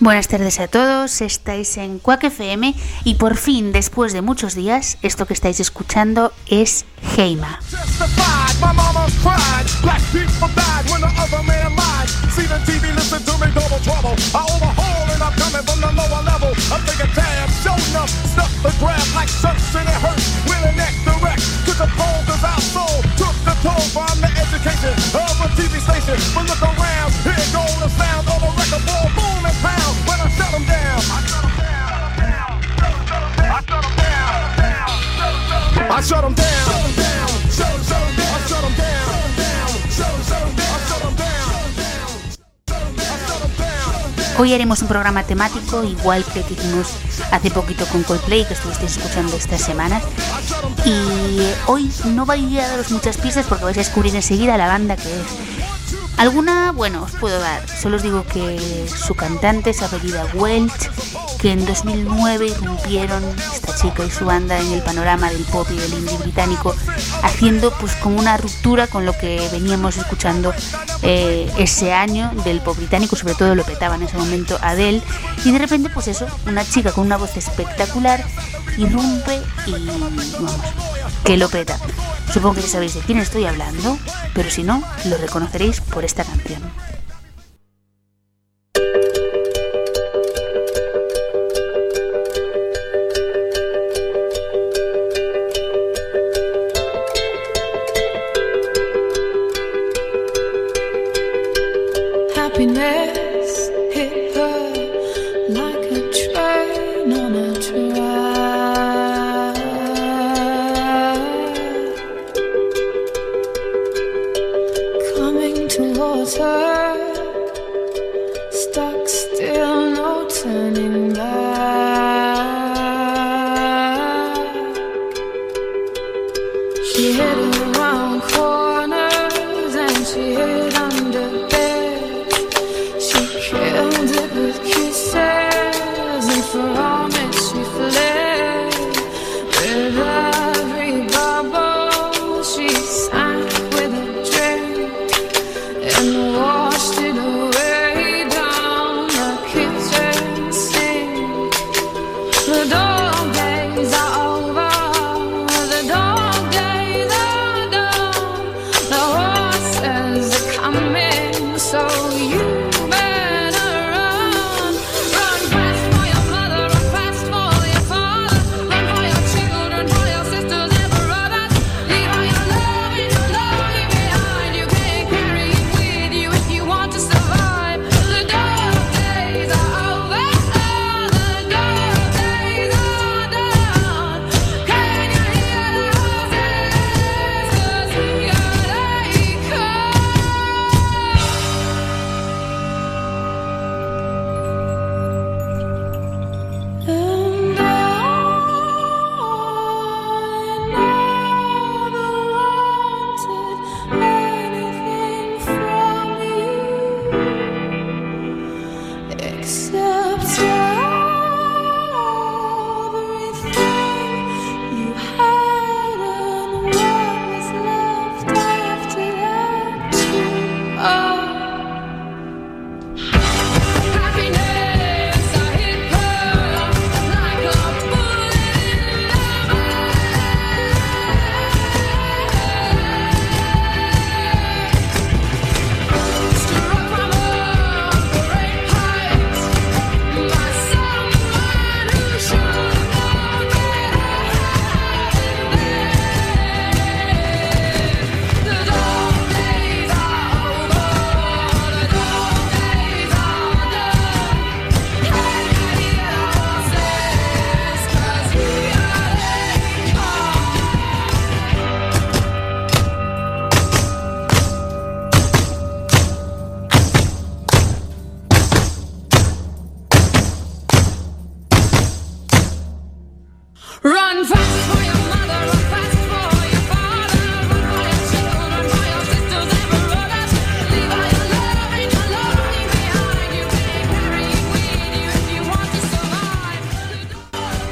Buenas tardes a todos, estáis en Quack FM y por fin, después de muchos días, esto que estáis escuchando es Heima. Down. Hoy haremos un programa temático igual que hicimos hace poquito con Coldplay, que estuvisteis escuchando esta semana. Y hoy no voy a daros muchas pistas porque vais a descubrir enseguida la banda que es. Alguna, bueno, os puedo dar. Solo os digo que su cantante es apellida Welch, que en 2009 irrumpieron esta chica y su banda en el panorama del pop y del indie británico, haciendo pues como una ruptura con lo que veníamos escuchando eh, ese año del pop británico, sobre todo lo petaba en ese momento Adele, y de repente pues eso, una chica con una voz espectacular irrumpe y vamos, que lo peta. Supongo que ya sabéis de quién estoy hablando, pero si no, lo reconoceréis por esta canción.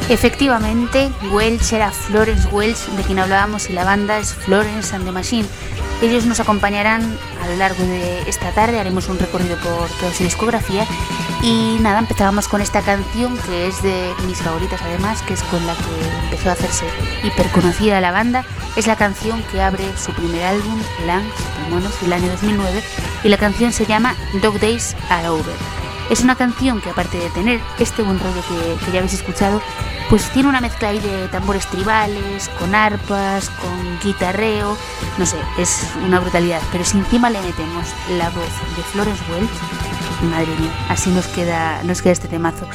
Efectivamente, Welch era Florence Welch, de quien hablábamos, y la banda es Florence and the Machine. Ellos nos acompañarán a lo largo de esta tarde, haremos un recorrido por toda su discografía. Y nada, empezábamos con esta canción que es de mis favoritas además, que es con la que empezó a hacerse hiperconocida la banda. Es la canción que abre su primer álbum, Lungs, Pulmones, del año 2009, y la canción se llama Dog Days Are Over. Es una canción que aparte de tener este buen rollo que, que ya habéis escuchado, pues tiene una mezcla ahí de tambores tribales, con arpas, con guitarreo, no sé, es una brutalidad. Pero si encima le metemos la voz de Flores Welch, madre mía, así nos queda, nos queda este temazo.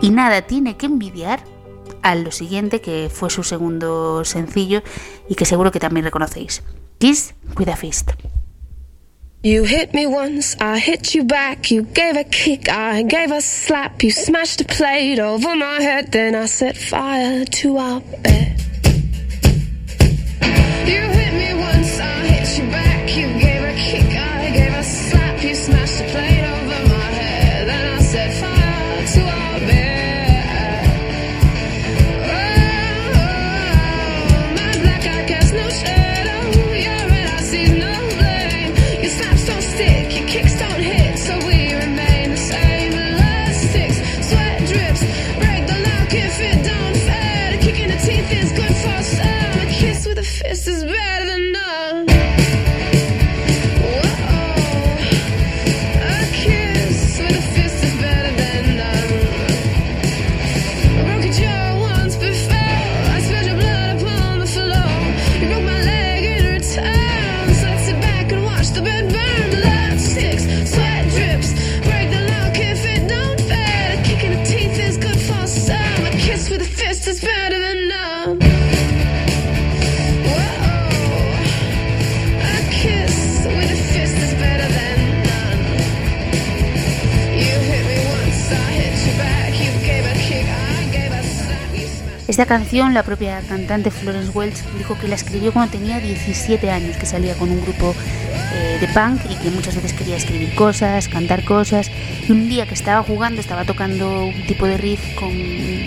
Y nada, tiene que envidiar a lo siguiente, que fue su segundo sencillo y que seguro que también reconocéis. Kiss with a Fist. You hit me once, I hit you back. You gave a kick, I gave a slap. You smashed a plate over my head, then I set fire to our bed. You hit canción, la propia cantante Florence Welch dijo que la escribió cuando tenía 17 años, que salía con un grupo eh, de punk y que muchas veces quería escribir cosas, cantar cosas. Y un día que estaba jugando, estaba tocando un tipo de riff con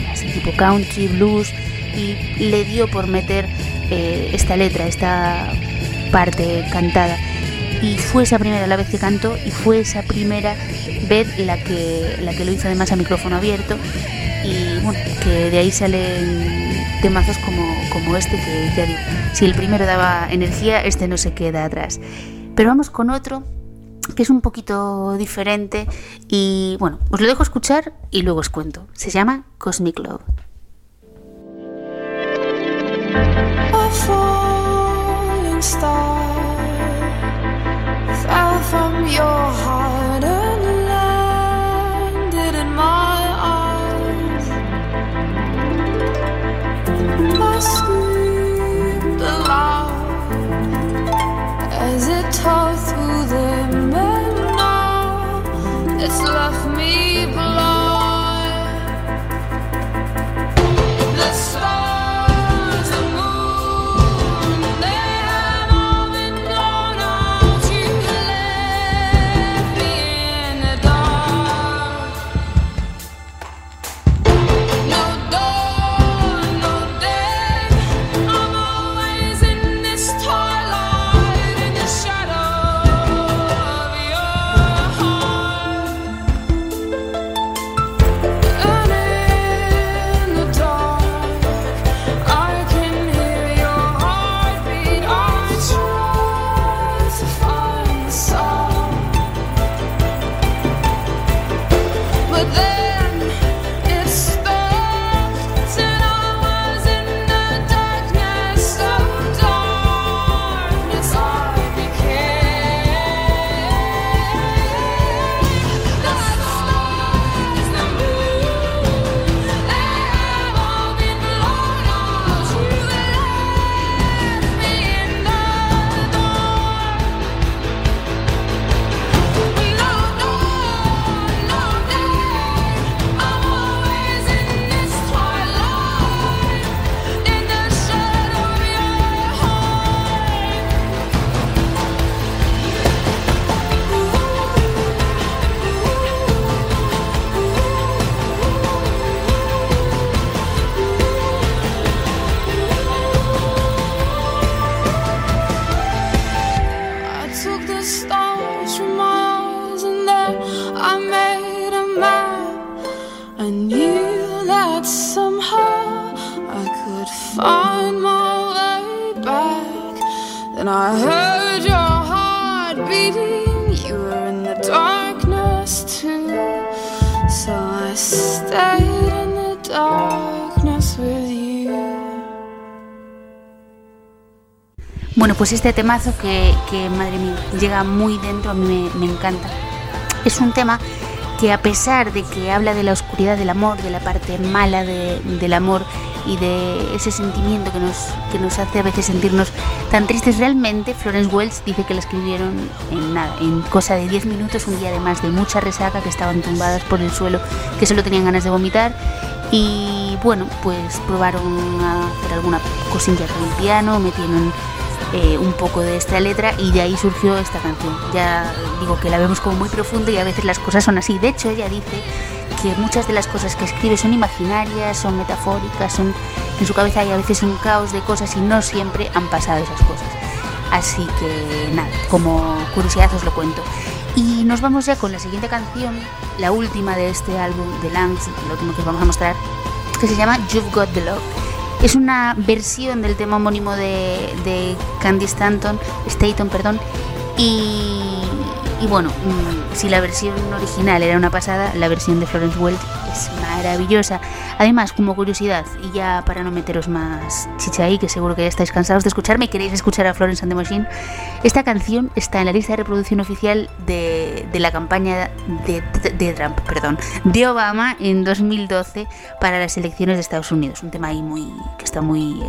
así tipo country, blues, y le dio por meter eh, esta letra, esta parte cantada. Y fue esa primera la vez que cantó y fue esa primera vez la que, la que lo hizo además a micrófono abierto y bueno, que de ahí salen temazos como, como este que ya digo, si el primero daba energía, este no se queda atrás. Pero vamos con otro que es un poquito diferente y bueno, os lo dejo escuchar y luego os cuento. Se llama Cosmic Love. A somehow I could find my way back. Then I heard your heart beating, you were in the darkness too. So I stayed in the darkness with you. Bueno, pues este temazo que, que madre mía, llega muy dentro, a mí me, me encanta. Es un tema que a pesar de que habla de la oscuridad del amor, de la parte mala de- del amor y de ese sentimiento que nos, que nos hace a veces sentirnos tan tristes, realmente Florence Welch dice que la escribieron en nada, en cosa de 10 minutos, un día además de mucha resaca, que estaban tumbadas por el suelo, que solo tenían ganas de vomitar. Y bueno, pues probaron a hacer alguna cosilla con el piano, metieron eh, un poco de esta letra y de ahí surgió esta canción. Ya digo que la vemos como muy profunda y a veces las cosas son así. De hecho, ella dice que muchas de las cosas que escribe son imaginarias, son metafóricas, son en su cabeza hay a veces un caos de cosas y no siempre han pasado esas cosas. Así que nada, como curiosidad os lo cuento. Y nos vamos ya con la siguiente canción, la última de este álbum de Langs, lo último que os vamos a mostrar, que se llama You've Got the Love. Es una versión del tema homónimo de, de Candy Stanton, Staton, perdón, y, y bueno, mm, si la versión original era una pasada, la versión de Florence Welch es maravillosa. Además, como curiosidad, y ya para no meteros más chicha ahí, que seguro que ya estáis cansados de escucharme y queréis escuchar a Florence and the Machine, esta canción está en la lista de reproducción oficial de, la campaña de, de- de Trump, perdón, de Obama en 2012 para las elecciones de Estados Unidos. Un tema ahí muy que está muy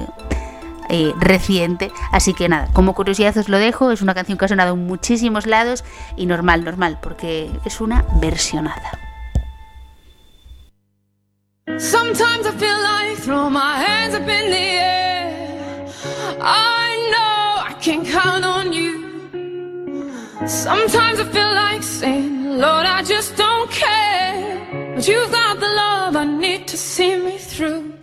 eh, reciente. Así que nada, como curiosidad os lo dejo. Es una canción que ha sonado en muchísimos lados y normal, normal, porque es una versionada. Sometimes I feel like throw my hands up in the air. I know I can count on you. Sometimes I feel like saying, Lord, I just don't care. But you've got the love I need to see me through.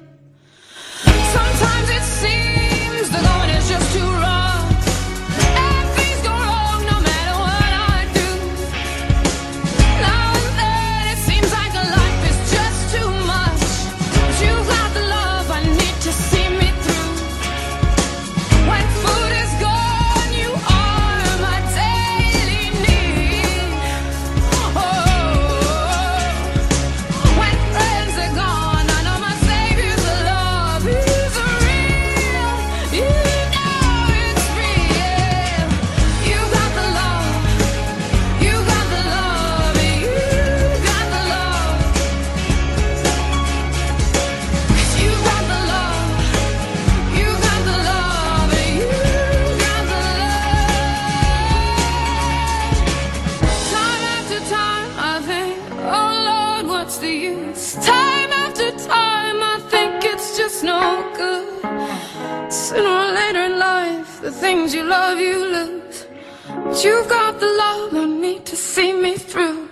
The things you love, you lose. But you've got the love I need to see me through.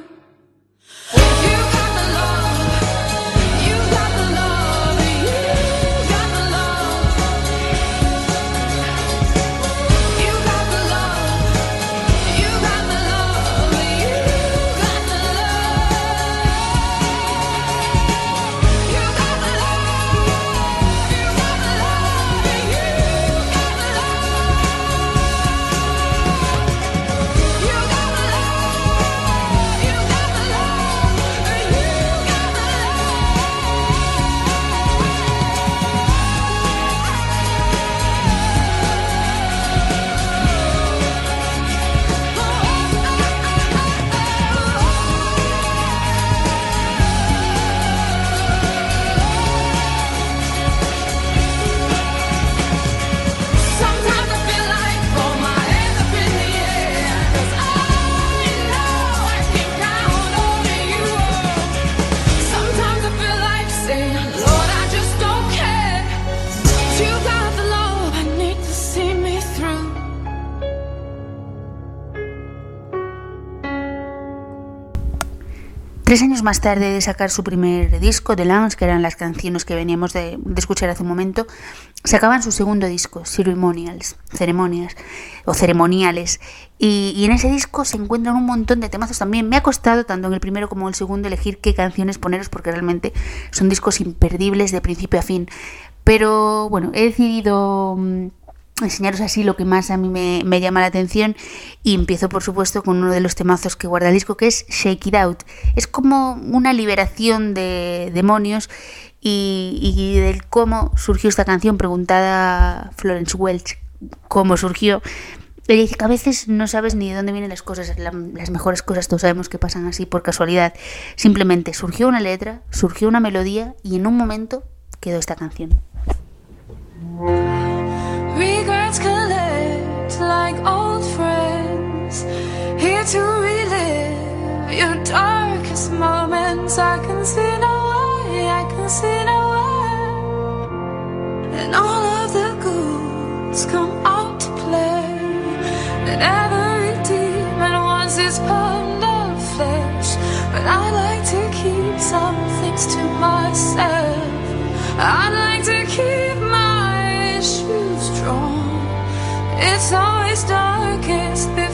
Tres años más tarde de sacar su primer disco, The Lounge, que eran las canciones que veníamos de, de escuchar hace un momento, sacaban su segundo disco, Ceremonials, ceremonias o ceremoniales. Y, y en ese disco se encuentran un montón de temazos también. Me ha costado, tanto en el primero como en el segundo, elegir qué canciones poneros, porque realmente son discos imperdibles de principio a fin. Pero bueno, he decidido mm, enseñaros así lo que más a mí me, me, llama la atención y empiezo por supuesto con uno de los temazos que guarda el disco que es Shake It Out. Es como una liberación de demonios y, y del cómo surgió esta canción preguntada Florence Welch cómo surgió. Ella dice que a veces no sabes ni de dónde vienen las cosas, la, las mejores cosas todos sabemos que pasan así por casualidad. Simplemente surgió una letra, surgió una melodía y en un momento quedó esta canción. like old friends. Here to relive your darkest moments. I can see no way, I can see no way. And all of the ghouls come out to play. And every demon wants its pound of flesh. But I like to keep some things to myself. I like to keep It's always darkest before.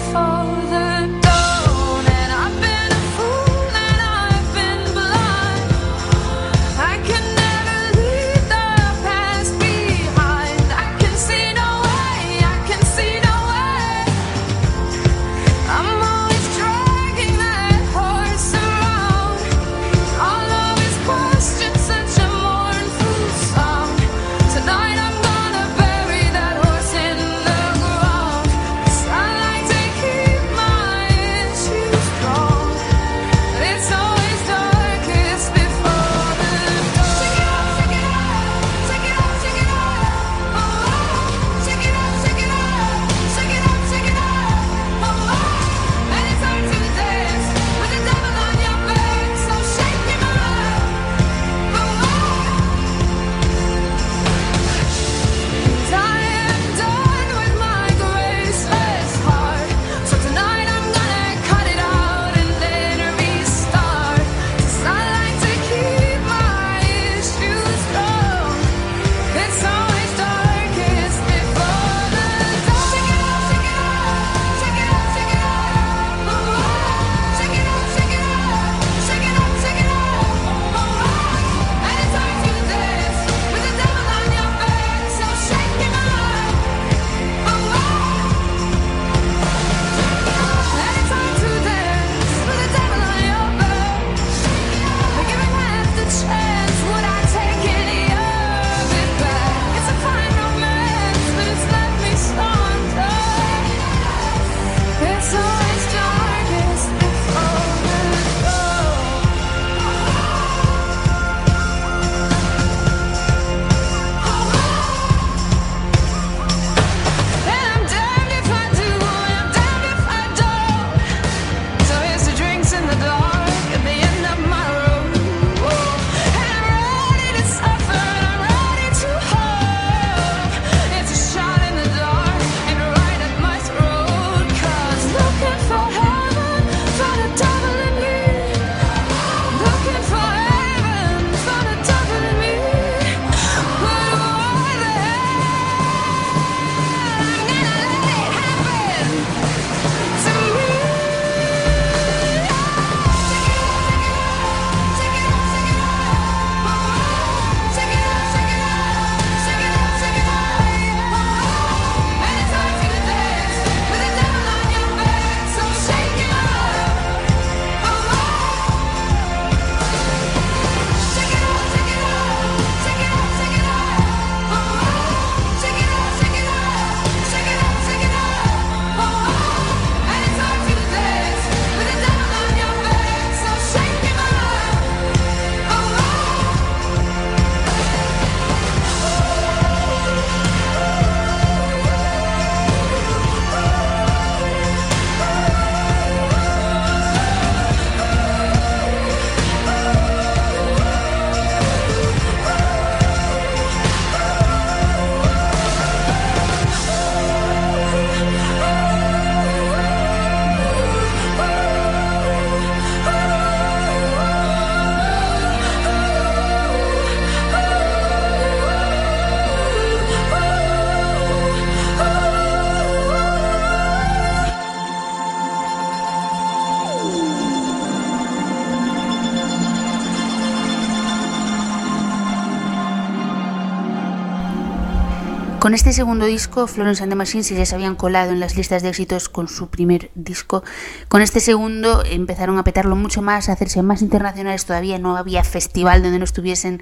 Este segundo disco, Florence and the Machine, si ya se habían colado en las listas de éxitos con su primer disco, con este segundo empezaron a petarlo mucho más, a hacerse más internacionales todavía. No había festival donde no estuviesen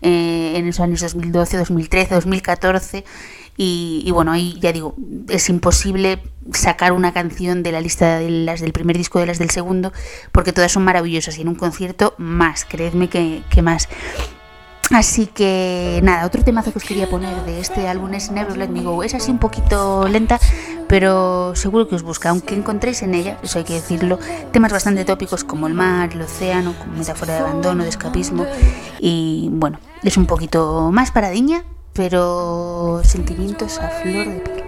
eh, en los años 2012, 2013, 2014. Y, y, bueno, ahí ya digo, es imposible sacar una canción de la lista de las del primer disco de las del segundo, porque todas son maravillosas y en un concierto más, creedme que, que más. Así que nada, otro temazo que os quería poner de este álbum es Never Let Me Go. Es así un poquito lenta, pero seguro que os busca, aunque encontréis en ella, eso hay que decirlo, temas bastante tópicos como el mar, el océano, metáfora de abandono, de escapismo. Y bueno, es un poquito más paradiña, pero sentimientos a flor de piel.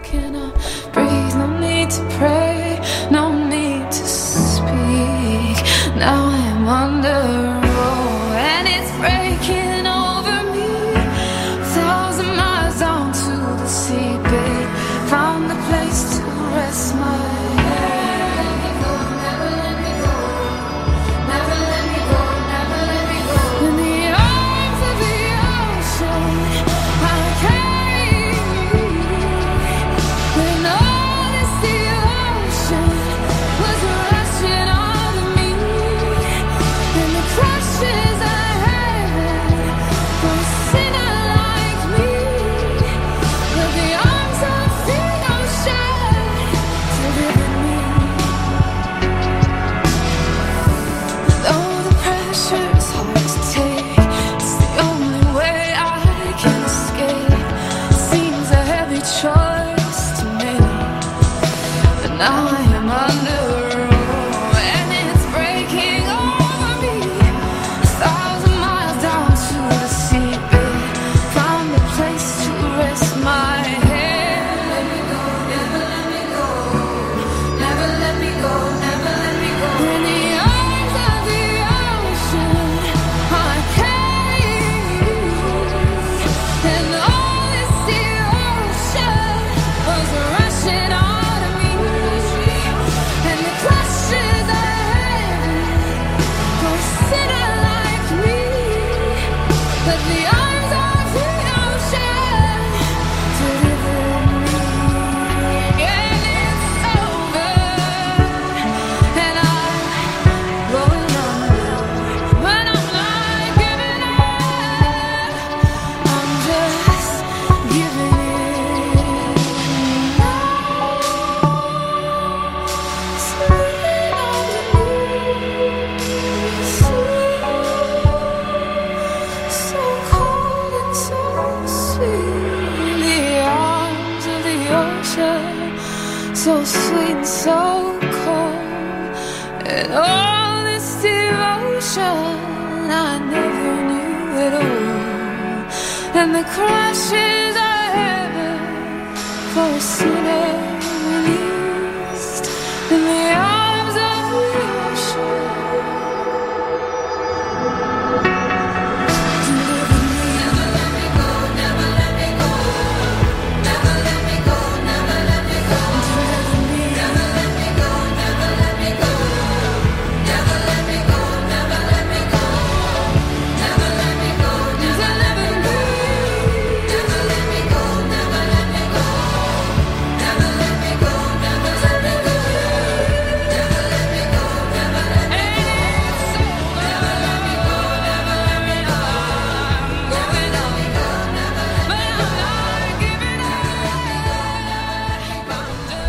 Now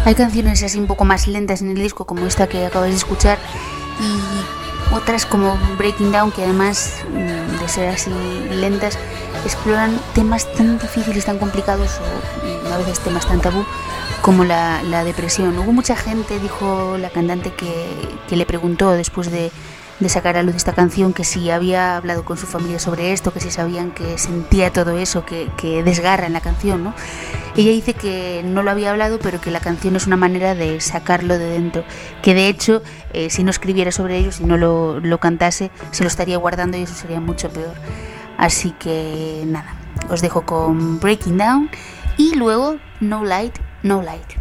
Hay canciones así un poco más lentas en el disco, como esta que acabáis de escuchar, y otras como Breaking Down, que además mm, de ser así lentas, exploran temas tan difíciles, tan complicados, o mm, a veces temas tan tabú, como la, la depresión. Hubo mucha gente, dijo la cantante, que, que le preguntó después de, de sacar a luz esta canción que si había hablado con su familia sobre esto, que si sabían que sentía todo eso, que, que desgarra en la canción, ¿no? Ella dice que no lo había hablado, pero que la canción es una manera de sacarlo de dentro. Que de hecho, eh, si no escribiera sobre ello, si no lo, lo cantase, se lo estaría guardando y eso sería mucho peor. Así que nada, os dejo con Breaking Down y luego No Light, No Light.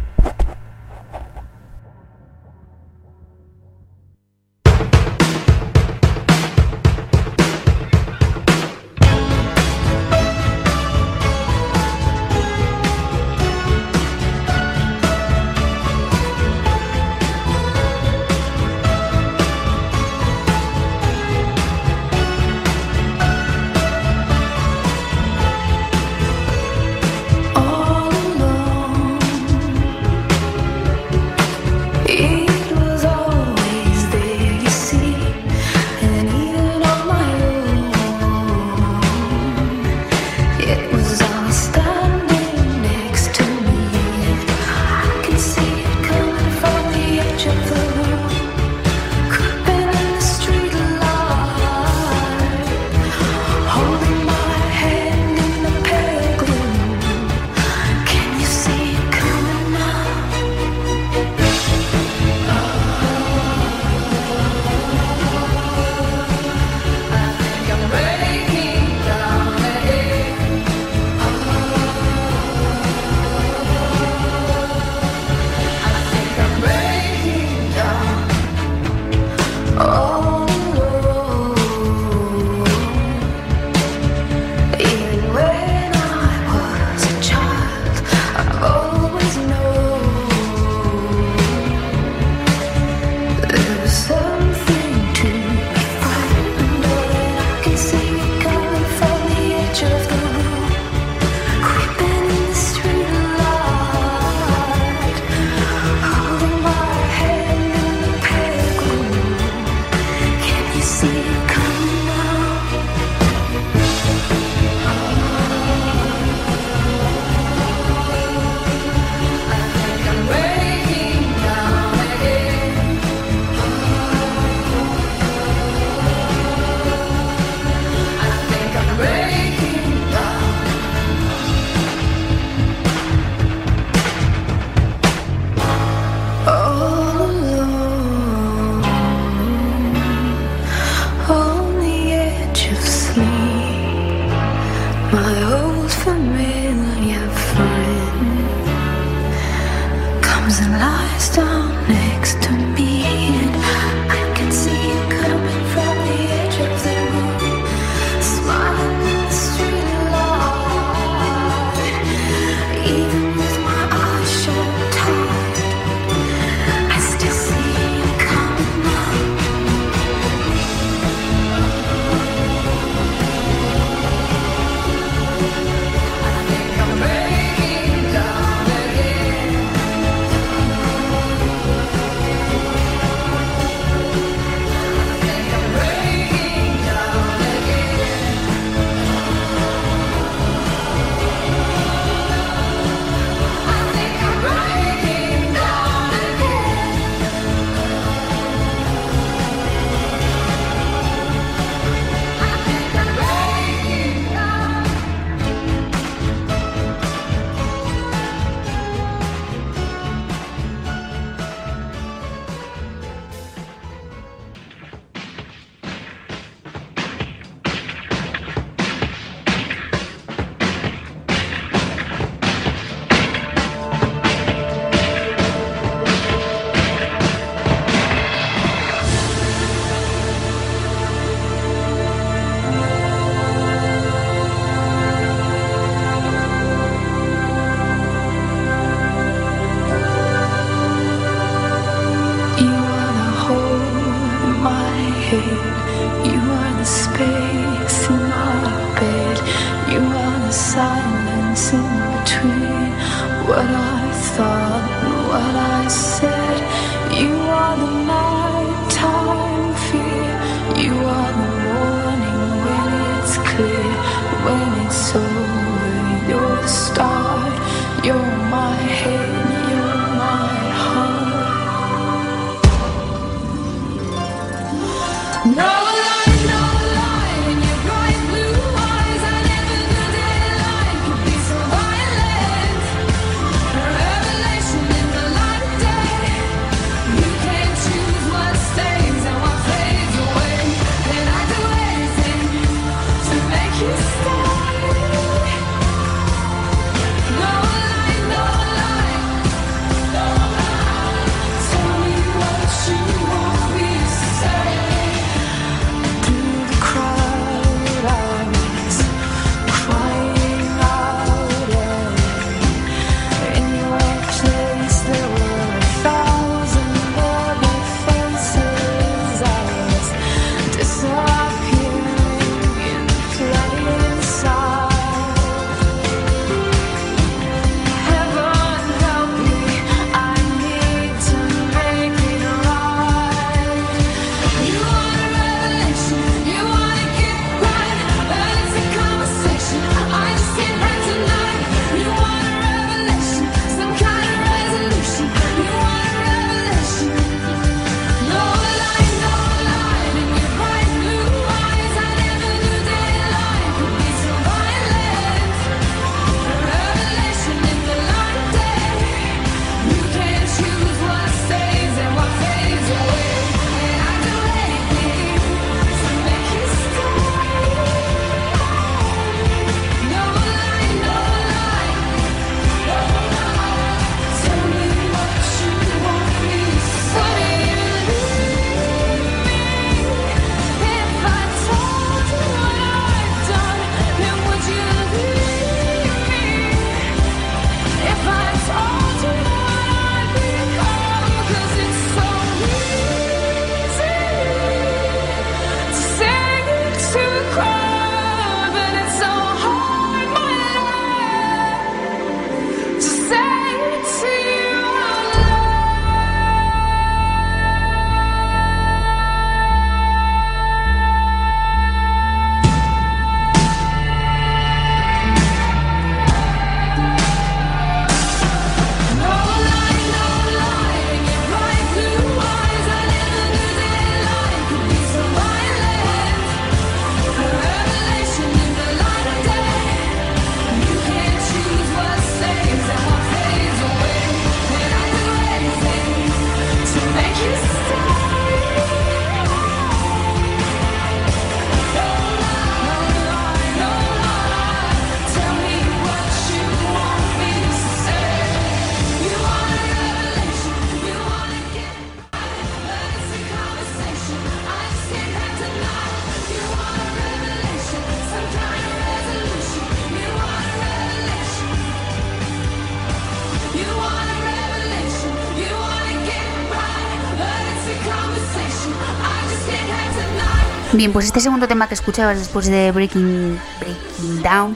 Bien, pues este segundo tema que escuchabas después de Breaking, Breaking Down,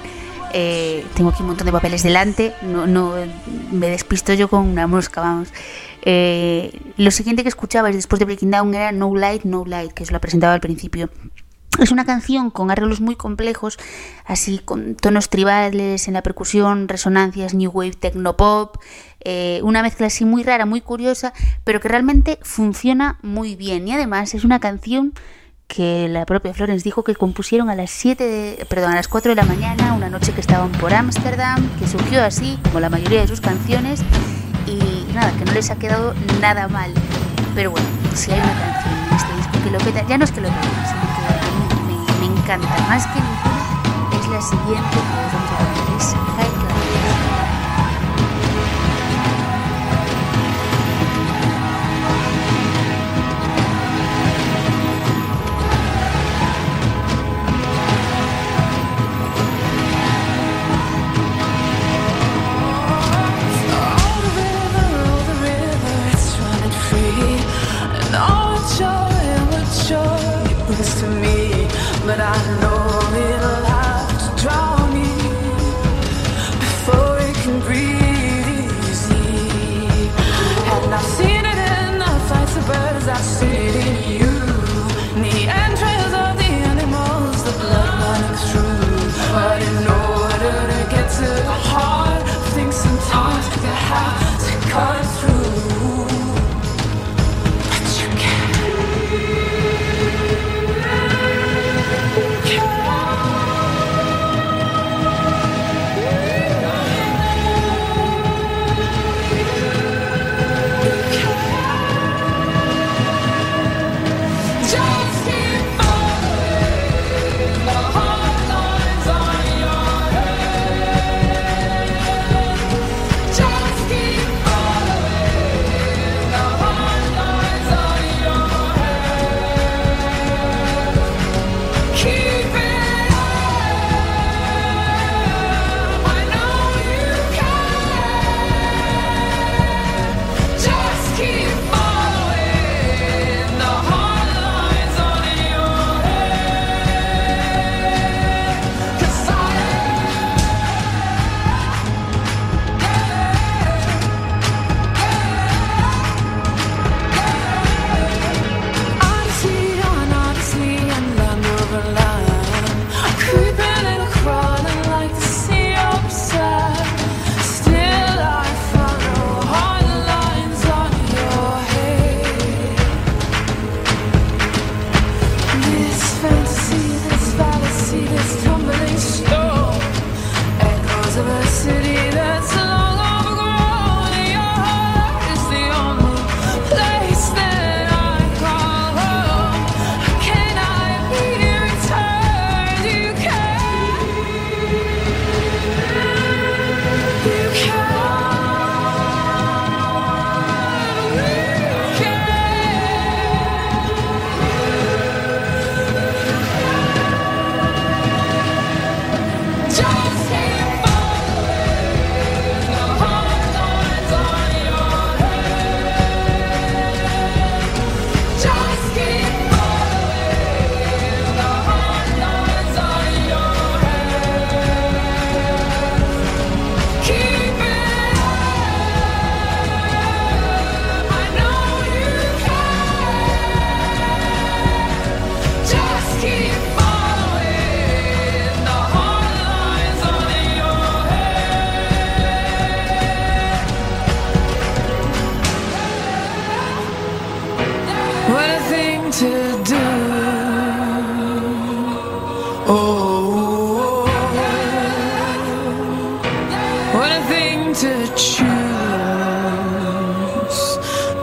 eh, tengo aquí un montón de papeles delante, no, no me despisto yo con una mosca, vamos. Eh, lo siguiente que escuchabas después de Breaking Down era No Light, No Light, que os la presentaba al principio. Es una canción con arreglos muy complejos, así con tonos tribales en la percusión, resonancias, new wave, technopop, eh, una mezcla así muy rara, muy curiosa, pero que realmente funciona muy bien. Y además es una canción que la propia Florence dijo que compusieron a las 7 de- perdón, a las 4 de la mañana, una noche que estaban por Ámsterdam, que surgió así, como la mayoría de sus canciones, y nada, que no les ha quedado nada mal. Pero bueno, si hay una canción en este disco que lo peta, ya no es que lo peta, sino que mí me, me encanta, más que ninguna, es la siguiente que os vamos a poner, I know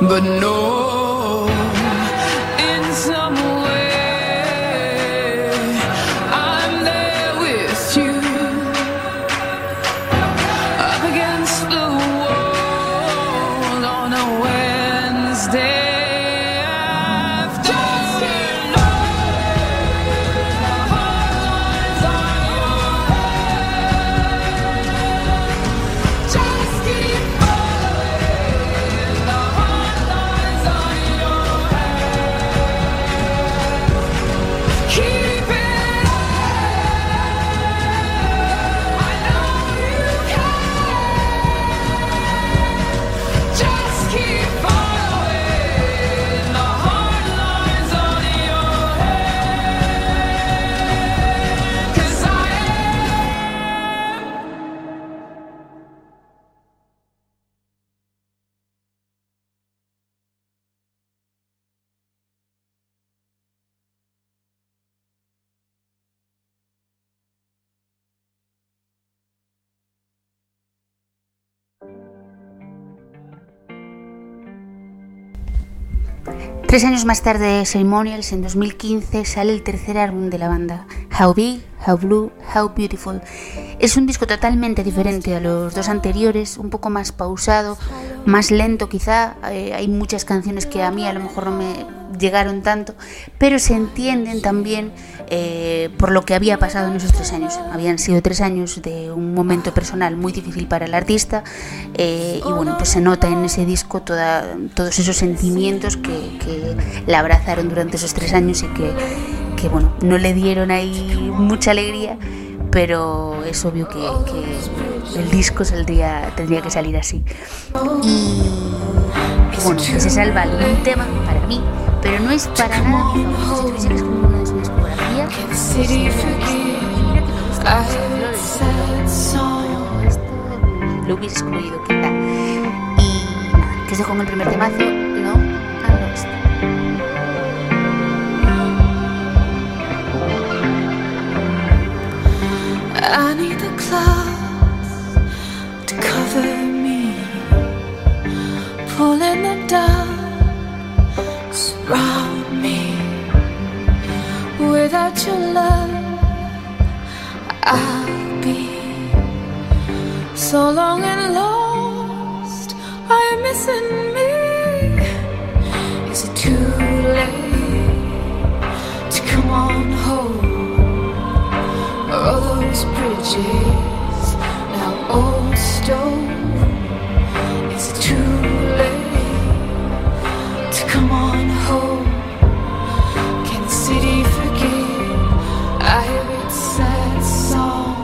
But no, Tres años más tarde de Ceremonials, en 2015, sale el tercer álbum de la banda, How Big, How Blue, How Beautiful. Es un disco totalmente diferente a los dos anteriores, un poco más pausado, más lento quizá. Eh, hay muchas canciones que a mí a lo mejor no me llegaron tanto, pero se entienden también eh, por lo que había pasado en esos tres años. Habían sido tres años de un momento personal muy difícil para el artista eh, y bueno, pues se nota en ese disco todos esos sentimientos que, que la abrazaron durante esos tres años y que, que bueno, no le dieron ahí mucha alegría, pero es obvio que, que el disco saldría, tendría que salir así. Y bueno, que se salva algún tema para mí, pero no es para nada mi favorito. Si tuviese que escoger una de su discografía, sería esta. Y mira que me gusta mucho Flores, pero esto lo hubiese excluido quizá. Y nada, que os dejo con el primer temazo, I need a cloth to cover me, pulling them down, surround me. Without your love, I'll be so long and lost. Are you missing me? Is it too late to come on home? Those bridges now old stone. Is it too late to come on home? Can the city forgive? I hear its sad song.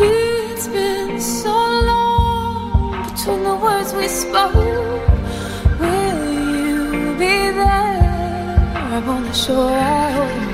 It's been so long between the words we spoke. Will you be there I'm on the shore? I hope.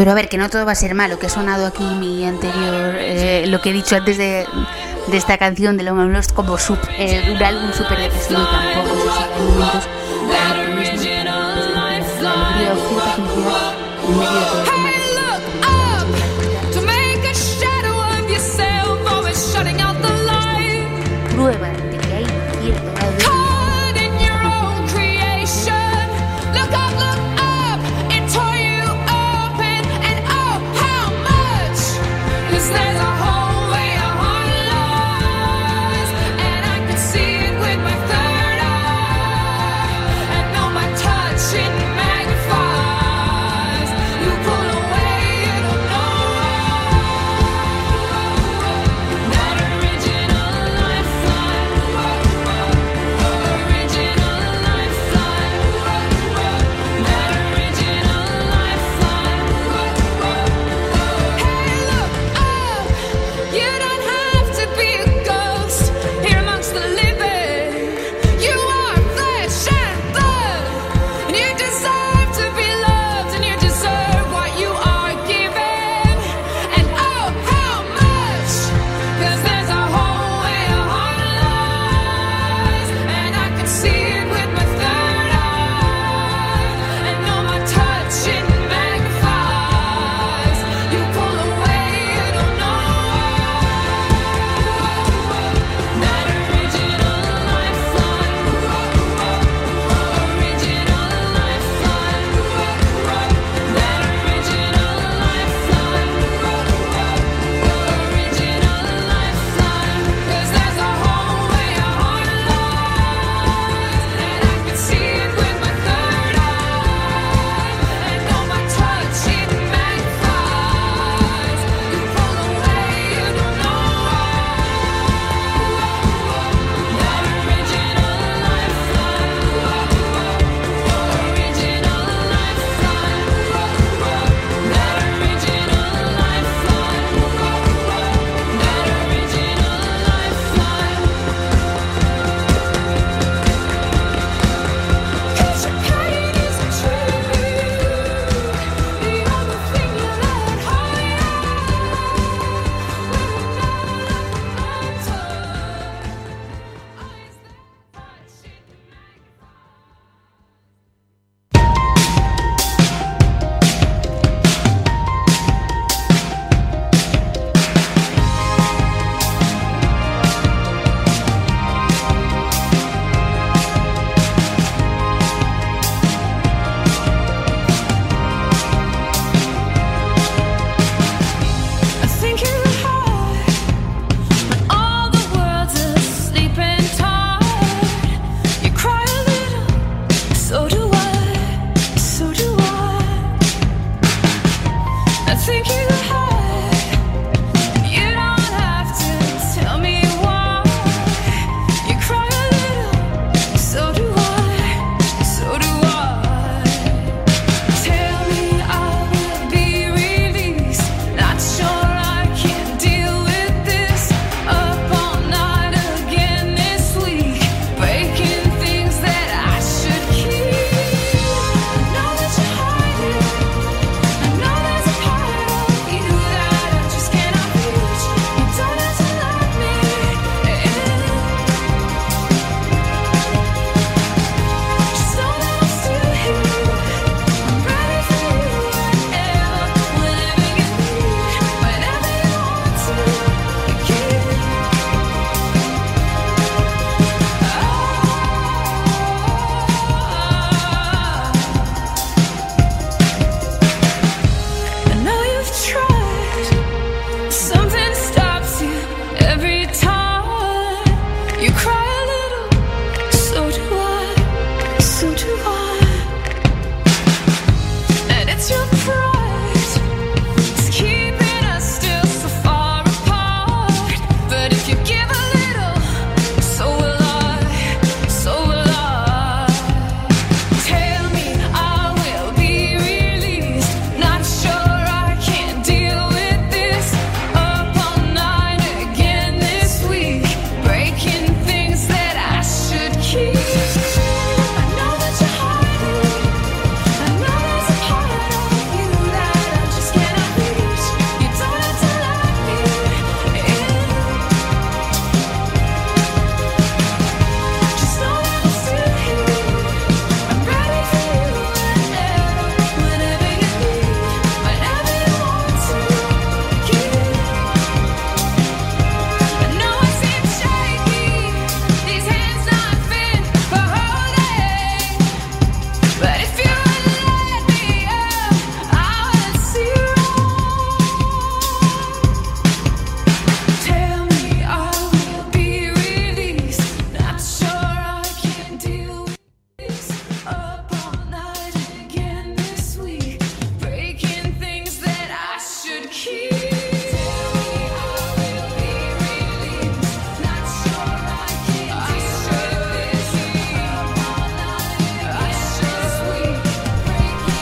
Pero a ver, que no todo va a ser malo, que ha sonado aquí mi anterior, eh, lo que he dicho antes de, esta canción de and Lost como sub, eh, un álbum súper depresivo y tampoco, decir, hay momentos de optimismo, de alegría o cierta felicidad en medio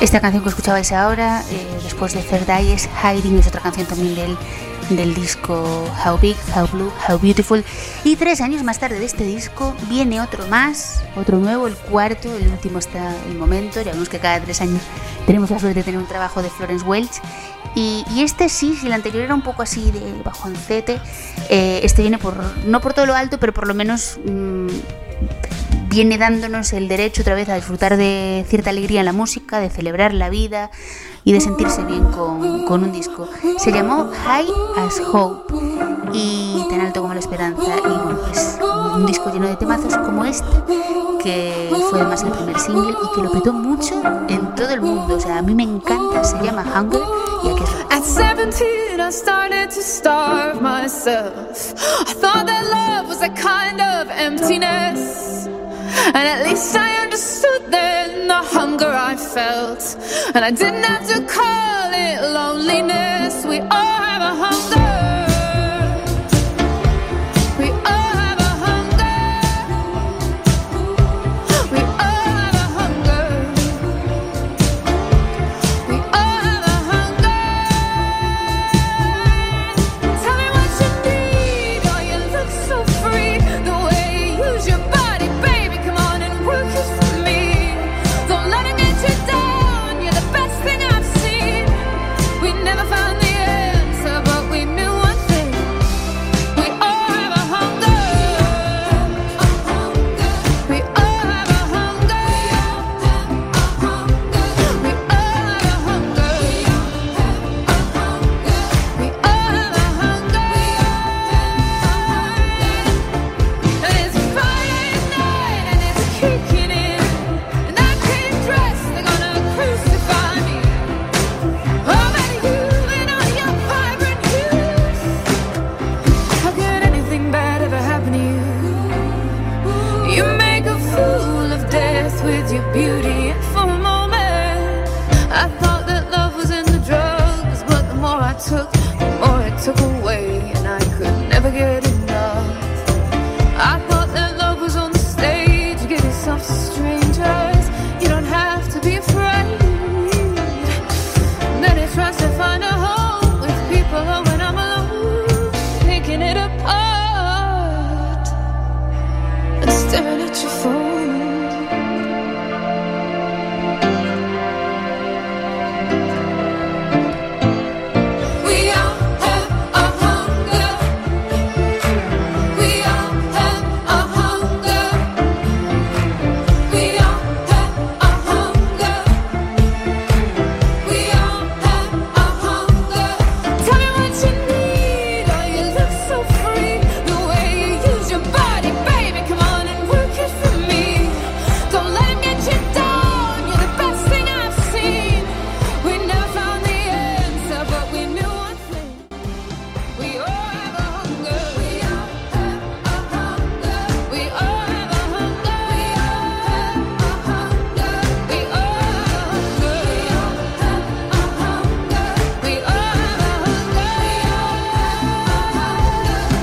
Esta canción que escuchabais ahora, eh, después de Third Eye, es Hiding, es otra canción también del, del disco How Big, How Blue, How Beautiful. Y tres años más tarde de este disco viene otro más, otro nuevo, el cuarto, el último está el momento. Ya vemos que cada tres años tenemos la suerte de tener un trabajo de Florence Welch. Y, este sí, si el anterior era un poco así de bajoncete, eh, este viene por, no por todo lo alto, pero por lo menos... mm, viene dándonos el derecho otra vez a disfrutar de cierta alegría en la música, de celebrar la vida y de sentirse bien con, con un disco. Se llamó High as Hope y tan alto como la esperanza. Y bueno, pues un disco lleno de temazos como este, que fue además el primer single y que lo petó mucho en todo el mundo. O sea, a mí me encanta, se llama Hunger y aquí es At 17, I started to starve myself. I thought that love was a kind of emptiness. And at least I understood then the hunger I felt. And I didn't have to call it loneliness. We all have a hunger.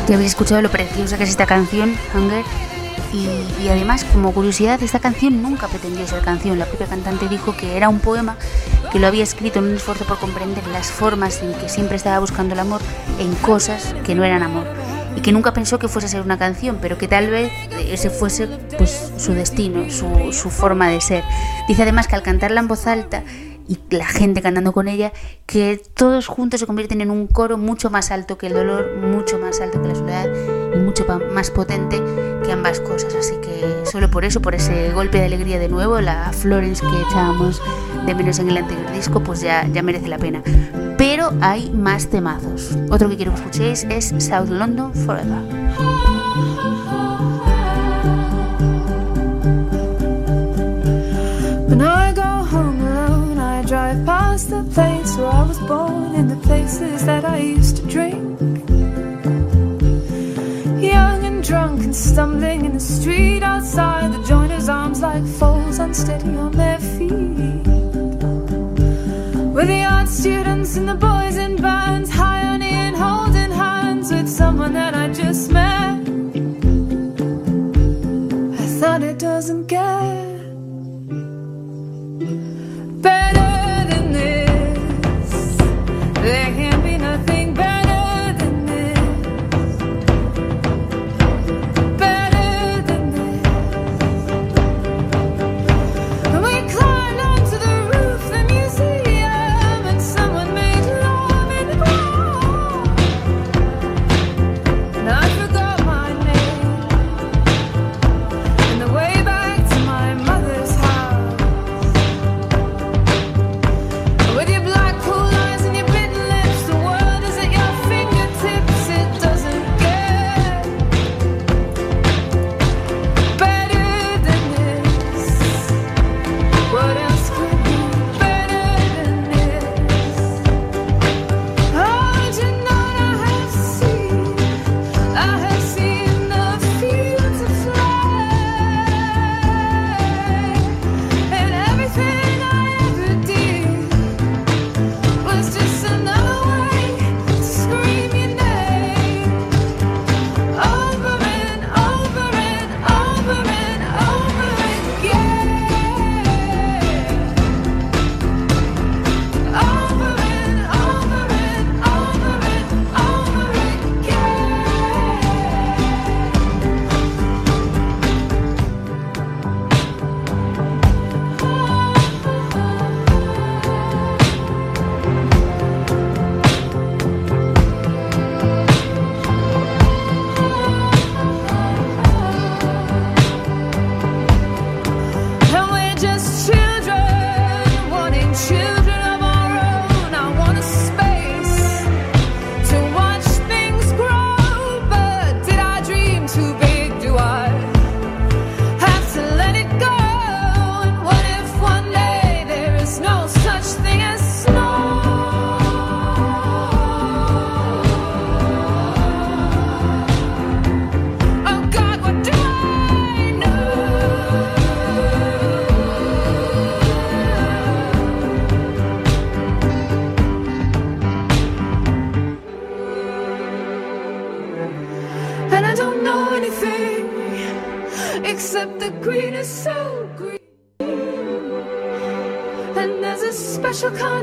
Ya habéis escuchado lo preciosa que es esta canción, Hunger. Y, y además, como curiosidad, esta canción nunca pretendió ser canción. La propia cantante dijo que era un poema que lo había escrito en un esfuerzo por comprender las formas en que siempre estaba buscando el amor en cosas que no eran amor. Y que nunca pensó que fuese a ser una canción, pero que tal vez ese fuese pues, su destino, su, su forma de ser. Dice además que al cantarla en voz alta y la gente cantando con ella, que todos juntos se convierten en un coro mucho más alto que el dolor, mucho más alto que la soledad y mucho más potente que ambas cosas. Así que solo por eso, por ese golpe de alegría de nuevo, la Florence que echábamos de menos en el anterior disco, pues ya, ya merece la pena. Pero hay más temazos. Otro que quiero que escuchéis es South London Forever. Drive past the place where I was born and the places that I used to drink. Young and drunk and stumbling in the street outside the joiner's arms like foals unsteady on their feet. With the art students and the boys in bands, high on and holding hands with someone that I just met. I thought it doesn't get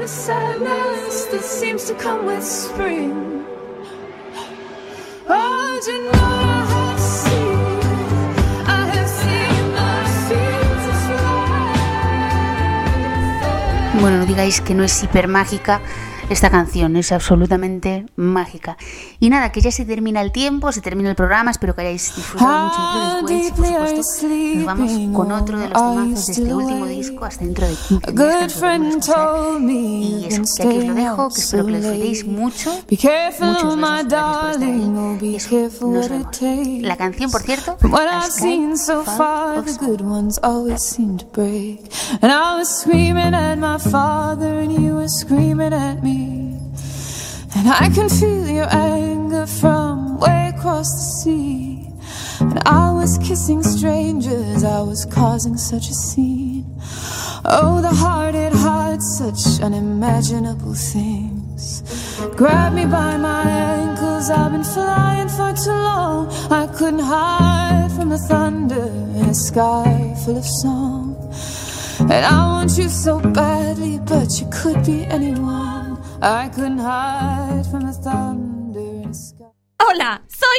sadness that seems to come with spring. Bueno, no digáis que no es hiper mágica. Esta canción es absolutamente mágica. Y nada, que ya se termina el tiempo, se termina el programa. Espero que hayáis disfrutado mucho de. Y por supuesto, nos vamos con otro de los temazos de este still último disco hasta dentro de 15 A días. Y eso, que aquí os lo dejo, que espero que lo disfrutéis mucho. Muchos my besos, gracias por estar darling. Oh, ahí. be Y eso, nos vemos. La canción, por cierto, From what A I've Sky seen so Fall far, of the Snow. good ones always seem to break. And I was screaming at my father, and you were screaming at me. And I can feel your anger from way across the sea. And I was kissing strangers, I was causing such a scene. Oh, the heart, it hides such unimaginable things. Grab me by my ankles, I've been flying for too long. I couldn't hide from the thunder in a sky full of song. And I want you so badly, but you could be anyone. I couldn't hide from the thunder sky. Hola,